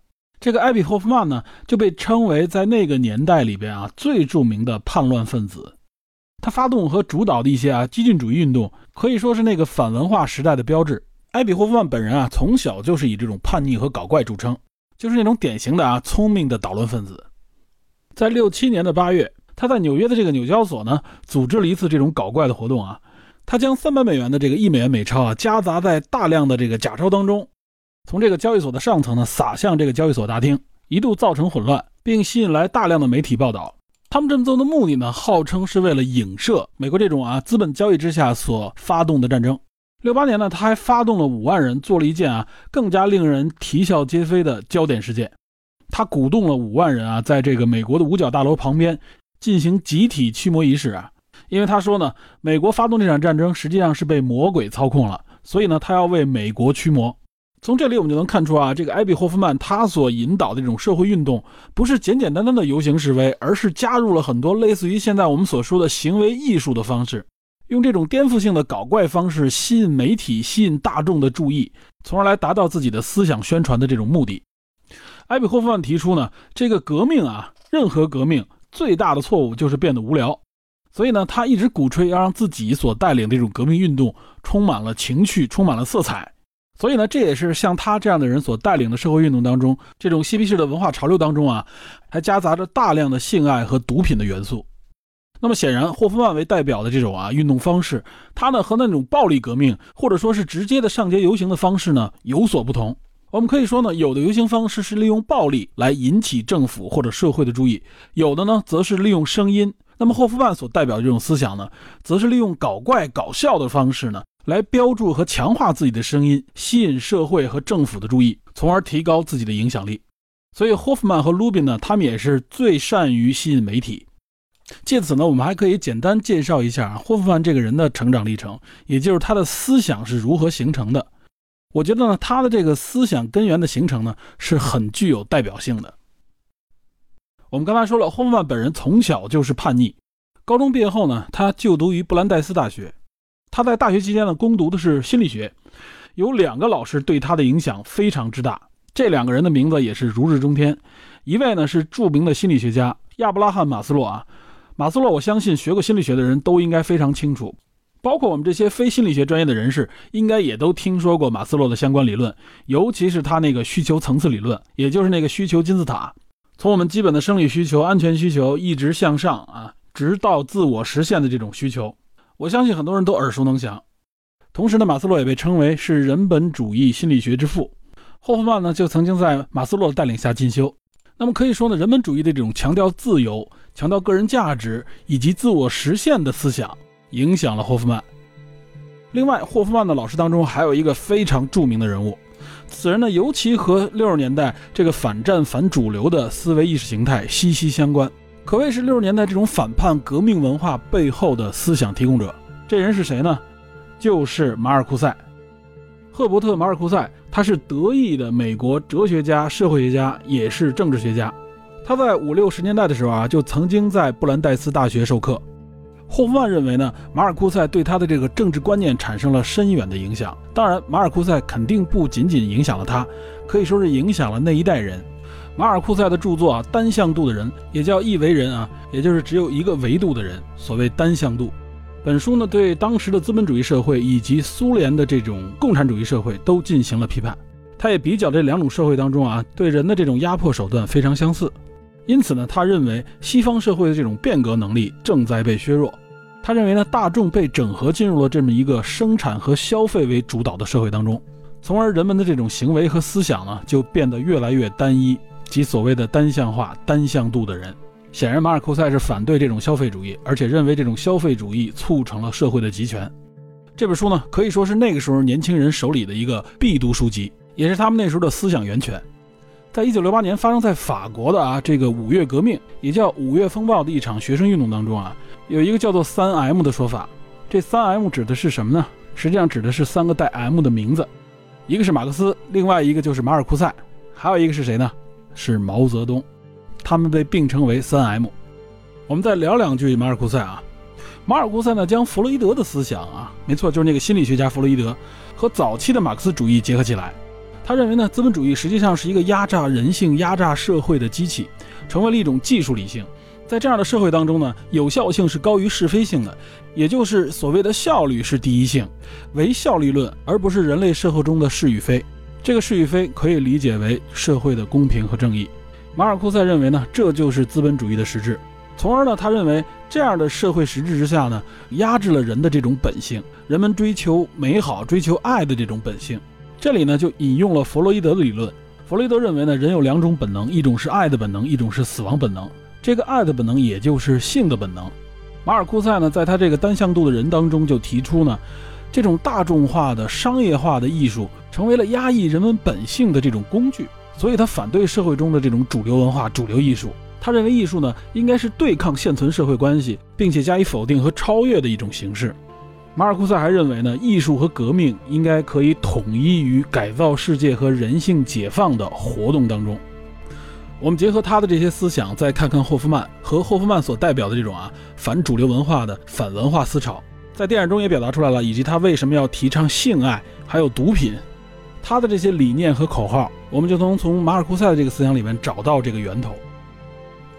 这个艾比霍夫曼呢，就被称为在那个年代里边啊最著名的叛乱分子。他发动和主导的一些啊激进主义运动，可以说是那个反文化时代的标志。艾比霍夫曼本人啊，从小就是以这种叛逆和搞怪著称。就是那种典型的啊聪明的捣乱分子，在六七年的八月，他在纽约的这个纽交所呢，组织了一次这种搞怪的活动啊。他将三百美元的这个一美元美钞啊，夹杂在大量的这个假钞当中，从这个交易所的上层呢撒向这个交易所大厅，一度造成混乱，并吸引来大量的媒体报道。他们这么做的目的呢，号称是为了影射美国这种啊资本交易之下所发动的战争。六八年呢，他还发动了五万人，做了一件啊更加令人啼笑皆非的焦点事件。他鼓动了五万人啊，在这个美国的五角大楼旁边进行集体驱魔仪式啊。因为他说呢，美国发动这场战争实际上是被魔鬼操控了，所以呢，他要为美国驱魔。从这里我们就能看出啊，这个艾比霍夫曼他所引导的这种社会运动，不是简简单单的游行示威，而是加入了很多类似于现在我们所说的行为艺术的方式。用这种颠覆性的搞怪方式吸引媒体、吸引大众的注意，从而来达到自己的思想宣传的这种目的。艾比霍夫曼提出呢，这个革命啊，任何革命最大的错误就是变得无聊。所以呢，他一直鼓吹要让自己所带领的这种革命运动充满了情趣，充满了色彩。所以呢，这也是像他这样的人所带领的社会运动当中，这种嬉皮士的文化潮流当中啊，还夹杂着大量的性爱和毒品的元素。那么显然，霍夫曼为代表的这种啊运动方式，他呢和那种暴力革命或者说是直接的上街游行的方式呢有所不同。我们可以说呢，有的游行方式是利用暴力来引起政府或者社会的注意，有的呢则是利用声音。那么霍夫曼所代表的这种思想呢，则是利用搞怪搞笑的方式呢。来标注和强化自己的声音，吸引社会和政府的注意，从而提高自己的影响力。所以，霍夫曼和鲁宾呢，他们也是最善于吸引媒体。借此呢，我们还可以简单介绍一下霍夫曼这个人的成长历程，也就是他的思想是如何形成的。我觉得呢，他的这个思想根源的形成呢，是很具有代表性的。我们刚才说了，霍夫曼本人从小就是叛逆，高中毕业后呢，他就读于布兰代斯大学。他在大学期间呢，攻读的是心理学，有两个老师对他的影响非常之大。这两个人的名字也是如日中天，一位呢是著名的心理学家亚伯拉罕·马斯洛啊。马斯洛，我相信学过心理学的人都应该非常清楚，包括我们这些非心理学专业的人士，应该也都听说过马斯洛的相关理论，尤其是他那个需求层次理论，也就是那个需求金字塔，从我们基本的生理需求、安全需求一直向上啊，直到自我实现的这种需求。我相信很多人都耳熟能详。同时呢，马斯洛也被称为是人本主义心理学之父。霍夫曼呢，就曾经在马斯洛的带领下进修。那么可以说呢，人本主义的这种强调自由、强调个人价值以及自我实现的思想，影响了霍夫曼。另外，霍夫曼的老师当中还有一个非常著名的人物，此人呢，尤其和六十年代这个反战反主流的思维意识形态息息相关。可谓是六十年代这种反叛革命文化背后的思想提供者。这人是谁呢？就是马尔库塞，赫伯特·马尔库塞。他是德裔的美国哲学家、社会学家，也是政治学家。他在五六十年代的时候啊，就曾经在布兰代斯大学授课。霍夫曼认为呢，马尔库塞对他的这个政治观念产生了深远的影响。当然，马尔库塞肯定不仅仅影响了他，可以说是影响了那一代人。马尔库塞的著作啊，单向度的人也叫一维人啊，也就是只有一个维度的人。所谓单向度，本书呢对当时的资本主义社会以及苏联的这种共产主义社会都进行了批判。他也比较这两种社会当中啊，对人的这种压迫手段非常相似。因此呢，他认为西方社会的这种变革能力正在被削弱。他认为呢，大众被整合进入了这么一个生产和消费为主导的社会当中，从而人们的这种行为和思想呢就变得越来越单一。即所谓的单向化、单向度的人，显然马尔库塞是反对这种消费主义，而且认为这种消费主义促成了社会的集权。这本书呢，可以说是那个时候年轻人手里的一个必读书籍，也是他们那时候的思想源泉。在一九六八年发生在法国的啊这个五月革命，也叫五月风暴的一场学生运动当中啊，有一个叫做三 M 的说法。这三 M 指的是什么呢？实际上指的是三个带 M 的名字，一个是马克思，另外一个就是马尔库塞，还有一个是谁呢？是毛泽东，他们被并称为三 M。我们再聊两句马尔库塞啊。马尔库塞呢，将弗洛伊德的思想啊，没错，就是那个心理学家弗洛伊德，和早期的马克思主义结合起来。他认为呢，资本主义实际上是一个压榨人性、压榨社会的机器，成为了一种技术理性。在这样的社会当中呢，有效性是高于是非性的，也就是所谓的效率是第一性，唯效率论，而不是人类社会中的是与非。这个是与非可以理解为社会的公平和正义。马尔库塞认为呢，这就是资本主义的实质。从而呢，他认为这样的社会实质之下呢，压制了人的这种本性，人们追求美好、追求爱的这种本性。这里呢，就引用了弗洛伊德的理论。弗洛伊德认为呢，人有两种本能，一种是爱的本能，一种是死亡本能。这个爱的本能，也就是性的本能。马尔库塞呢，在他这个单向度的人当中就提出呢。这种大众化的、商业化的艺术成为了压抑人们本性的这种工具，所以他反对社会中的这种主流文化、主流艺术。他认为艺术呢，应该是对抗现存社会关系，并且加以否定和超越的一种形式。马尔库塞还认为呢，艺术和革命应该可以统一于改造世界和人性解放的活动当中。我们结合他的这些思想，再看看霍夫曼和霍夫曼所代表的这种啊反主流文化的反文化思潮。在电影中也表达出来了，以及他为什么要提倡性爱，还有毒品，他的这些理念和口号，我们就能从马尔库塞的这个思想里面找到这个源头。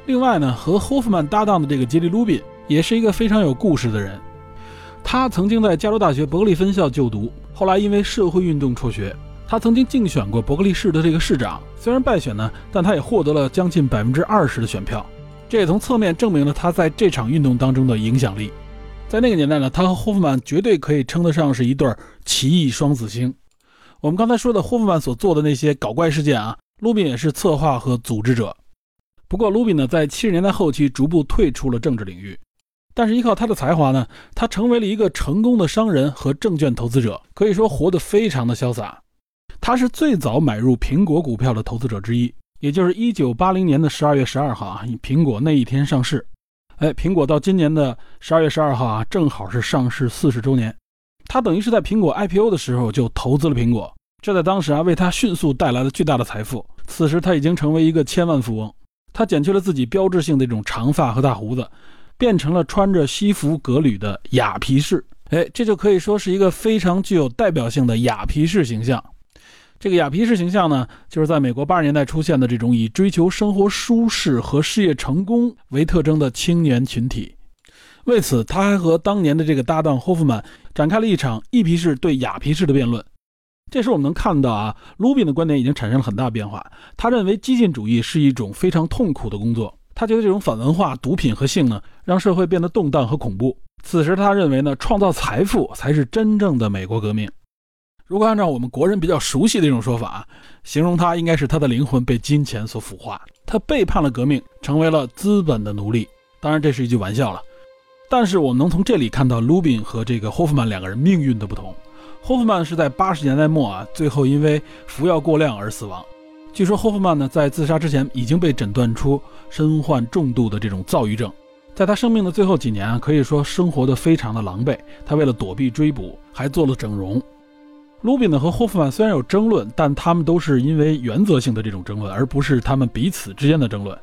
另外呢，和霍夫曼搭档的这个杰里·鲁宾，也是一个非常有故事的人。他曾经在加州大学伯克利分校就读，后来因为社会运动辍学。他曾经竞选过伯克利市的这个市长，虽然败选呢，但他也获得了将近百分之二十的选票。这也从侧面证明了他在这场运动当中的影响力。在那个年代呢，他和霍夫曼绝对可以称得上是一对奇异双子星。我们刚才说的霍夫曼所做的那些搞怪事件啊，卢宾也是策划和组织者。不过，卢宾呢，在七十年代后期逐步退出了政治领域。但是依靠他的才华呢，他成为了一个成功的商人和证券投资者，可以说活得非常的潇洒。他是最早买入苹果股票的投资者之一，也就是一九八零年的十二月十二号啊，苹果那一天上市。哎，苹果到今年的十二月十二号啊，正好是上市四十周年。他等于是在苹果 IPO 的时候就投资了苹果，这在当时啊，为他迅速带来了巨大的财富。此时他已经成为一个千万富翁。他剪去了自己标志性的这种长发和大胡子。变成了穿着西服革履的雅皮士，哎，这就可以说是一个非常具有代表性的雅皮士形象。这个雅皮士形象呢，就是在美国八十年代出现的这种以追求生活舒适和事业成功为特征的青年群体。为此，他还和当年的这个搭档霍夫曼展开了一场一皮士对雅皮士的辩论。这时我们能看到啊，卢宾的观点已经产生了很大变化。他认为激进主义是一种非常痛苦的工作。他觉得这种反文化、毒品和性呢，让社会变得动荡和恐怖。此时，他认为呢，创造财富才是真正的美国革命。如果按照我们国人比较熟悉的一种说法，形容他应该是他的灵魂被金钱所腐化，他背叛了革命，成为了资本的奴隶。当然，这是一句玩笑了。但是，我们能从这里看到卢宾和这个霍夫曼两个人命运的不同。霍夫曼是在八十年代末啊，最后因为服药过量而死亡。据说霍夫曼呢，在自杀之前已经被诊断出身患重度的这种躁郁症。在他生命的最后几年啊，可以说生活的非常的狼狈。他为了躲避追捕，还做了整容。卢比呢和霍夫曼虽然有争论，但他们都是因为原则性的这种争论，而不是他们彼此之间的争论。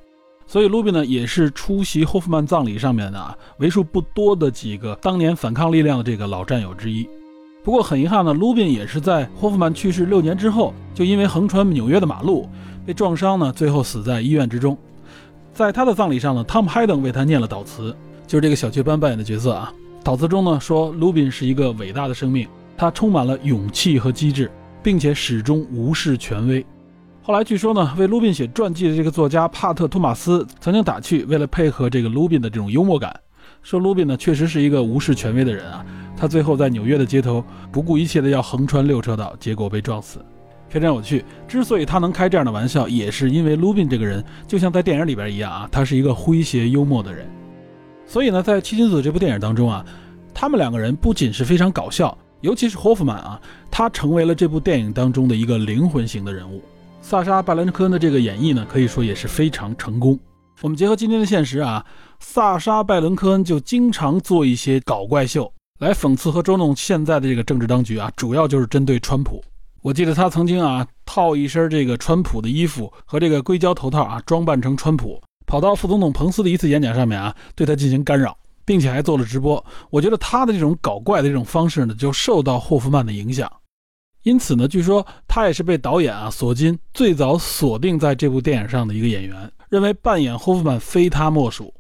所以卢比呢也是出席霍夫曼葬礼上面的啊为数不多的几个当年反抗力量的这个老战友之一。不过很遗憾呢，卢宾也是在霍夫曼去世六年之后，就因为横穿纽约的马路被撞伤呢，最后死在医院之中。在他的葬礼上呢，汤姆·海登为他念了悼词，就是这个小雀斑扮演的角色啊。悼词中呢说，卢宾是一个伟大的生命，他充满了勇气和机智，并且始终无视权威。后来据说呢，为卢宾写传记的这个作家帕特·托马斯曾经打趣，为了配合这个卢宾的这种幽默感，说卢宾呢确实是一个无视权威的人啊。他最后在纽约的街头不顾一切的要横穿六车道，结果被撞死，非常有趣。之所以他能开这样的玩笑，也是因为卢宾这个人就像在电影里边一样啊，他是一个诙谐幽默的人。所以呢，在《七君子》这部电影当中啊，他们两个人不仅是非常搞笑，尤其是霍夫曼啊，他成为了这部电影当中的一个灵魂型的人物。萨沙·拜伦科恩的这个演绎呢，可以说也是非常成功。我们结合今天的现实啊，萨沙·拜伦科恩就经常做一些搞怪秀。来讽刺和捉弄现在的这个政治当局啊，主要就是针对川普。我记得他曾经啊套一身这个川普的衣服和这个硅胶头套啊，装扮成川普，跑到副总统彭斯的一次演讲上面啊，对他进行干扰，并且还做了直播。我觉得他的这种搞怪的这种方式呢，就受到霍夫曼的影响。因此呢，据说他也是被导演啊索金最早锁定在这部电影上的一个演员，认为扮演霍夫曼非他莫属。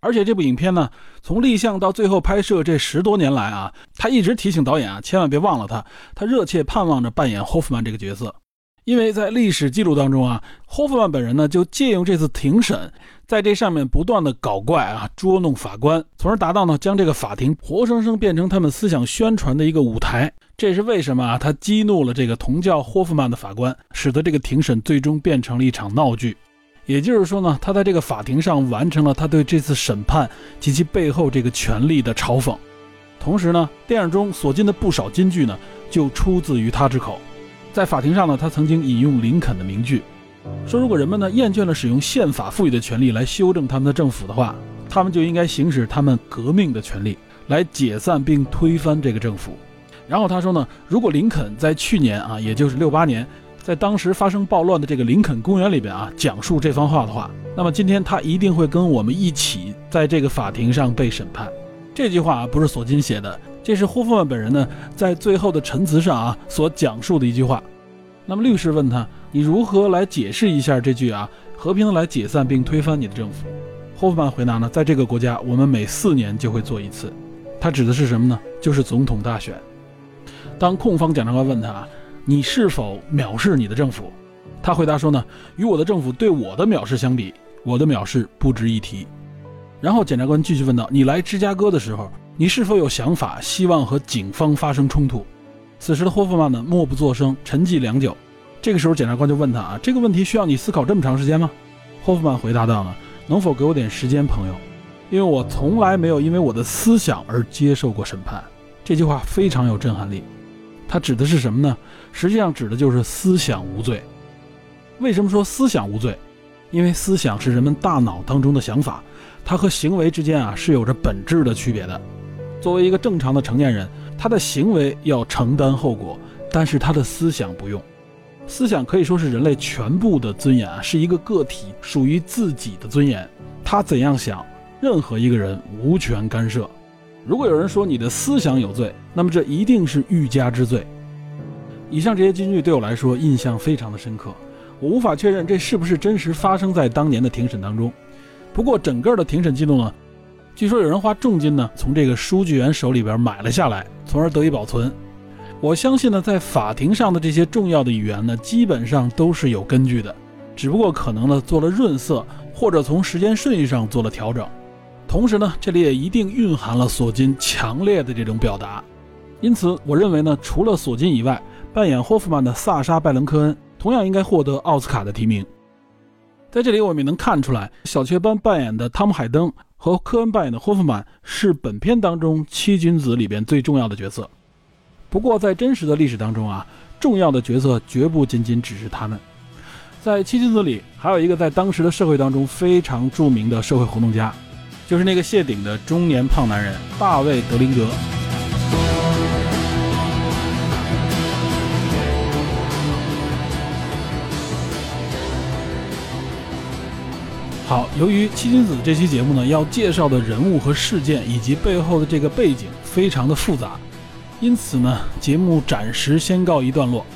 而且这部影片呢，从立项到最后拍摄这十多年来啊，他一直提醒导演啊，千万别忘了他，他热切盼望着扮演霍夫曼这个角色，因为在历史记录当中啊，霍夫曼本人呢就借用这次庭审，在这上面不断的搞怪啊，捉弄法官，从而达到呢将这个法庭活生生变成他们思想宣传的一个舞台。这是为什么啊，他激怒了这个同叫霍夫曼的法官，使得这个庭审最终变成了一场闹剧。也就是说呢，他在这个法庭上完成了他对这次审判及其背后这个权力的嘲讽。同时呢，电影中所进的不少金句呢，就出自于他之口。在法庭上呢，他曾经引用林肯的名句，说如果人们呢厌倦了使用宪法赋予的权利来修正他们的政府的话，他们就应该行使他们革命的权利来解散并推翻这个政府。然后他说呢，如果林肯在去年啊，也就是六八年。在当时发生暴乱的这个林肯公园里边啊，讲述这番话的话，那么今天他一定会跟我们一起在这个法庭上被审判。这句话不是索金写的，这是霍夫曼本人呢在最后的陈词上啊所讲述的一句话。那么律师问他，你如何来解释一下这句啊和平的来解散并推翻你的政府？霍夫曼回答呢，在这个国家，我们每四年就会做一次。他指的是什么呢？就是总统大选。当控方检察官问他，你是否藐视你的政府？他回答说呢，与我的政府对我的藐视相比，我的藐视不值一提。然后检察官继续问道，你来芝加哥的时候，你是否有想法，希望和警方发生冲突？此时的霍夫曼呢，默不作声，沉寂良久。这个时候，检察官就问他啊，这个问题需要你思考这么长时间吗？霍夫曼回答道呢，能否给我点时间，朋友？因为我从来没有因为我的思想而接受过审判。这句话非常有震撼力。它指的是什么呢？实际上指的就是思想无罪。为什么说思想无罪？因为思想是人们大脑当中的想法，它和行为之间啊是有着本质的区别的。作为一个正常的成年人，他的行为要承担后果，但是他的思想不用。思想可以说是人类全部的尊严啊，是一个个体属于自己的尊严。他怎样想，任何一个人无权干涉。如果有人说你的思想有罪，那么这一定是欲加之罪。以上这些金句对我来说印象非常的深刻，我无法确认这是不是真实发生在当年的庭审当中。不过整个的庭审记录呢，据说有人花重金呢从这个书记员手里边买了下来，从而得以保存。我相信呢，在法庭上的这些重要的语言呢，基本上都是有根据的，只不过可能呢做了润色，或者从时间顺序上做了调整。同时呢，这里也一定蕴含了索金强烈的这种表达。因此，我认为呢，除了索金以外，扮演霍夫曼的萨沙·拜伦科恩同样应该获得奥斯卡的提名。在这里，我们也能看出来，小雀斑扮演的汤姆·海登和科恩扮演的霍夫曼是本片当中七君子里边最重要的角色。不过，在真实的历史当中啊，重要的角色绝不仅仅只是他们。在七君子里，还有一个在当时的社会当中非常著名的社会活动家，就是那个谢顶的中年胖男人大卫·德林格。好，由于七君子这期节目呢，要介绍的人物和事件以及背后的这个背景非常的复杂。因此呢，节目暂时先告一段落。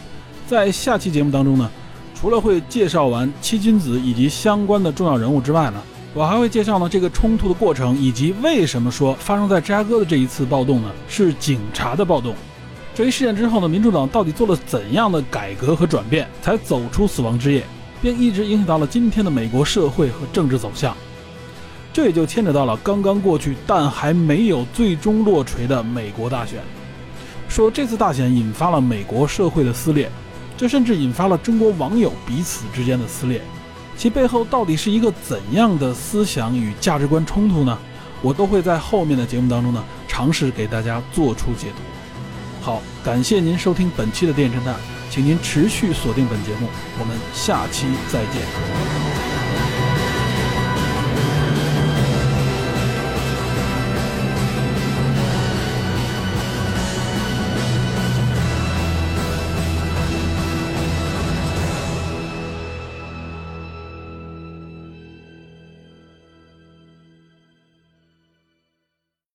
在下期节目当中呢，除了会介绍完七君子以及相关的重要人物之外呢，我还会介绍呢这个冲突的过程，以及为什么说发生在芝加哥的这一次暴动呢是警察的暴动。这一事件之后呢，民主党到底做了怎样的改革和转变，才走出死亡之夜，并一直影响到了今天的美国社会和政治走向。这也就牵扯到了刚刚过去但还没有最终落锤的美国大选。说这次大选引发了美国社会的撕裂，这甚至引发了中国网友彼此之间的撕裂，其背后到底是一个怎样的思想与价值观冲突呢？我都会在后面的节目当中呢尝试给大家做出解读。好，感谢您收听本期的电影侦探，请您持续锁定本节目，我们下期再见。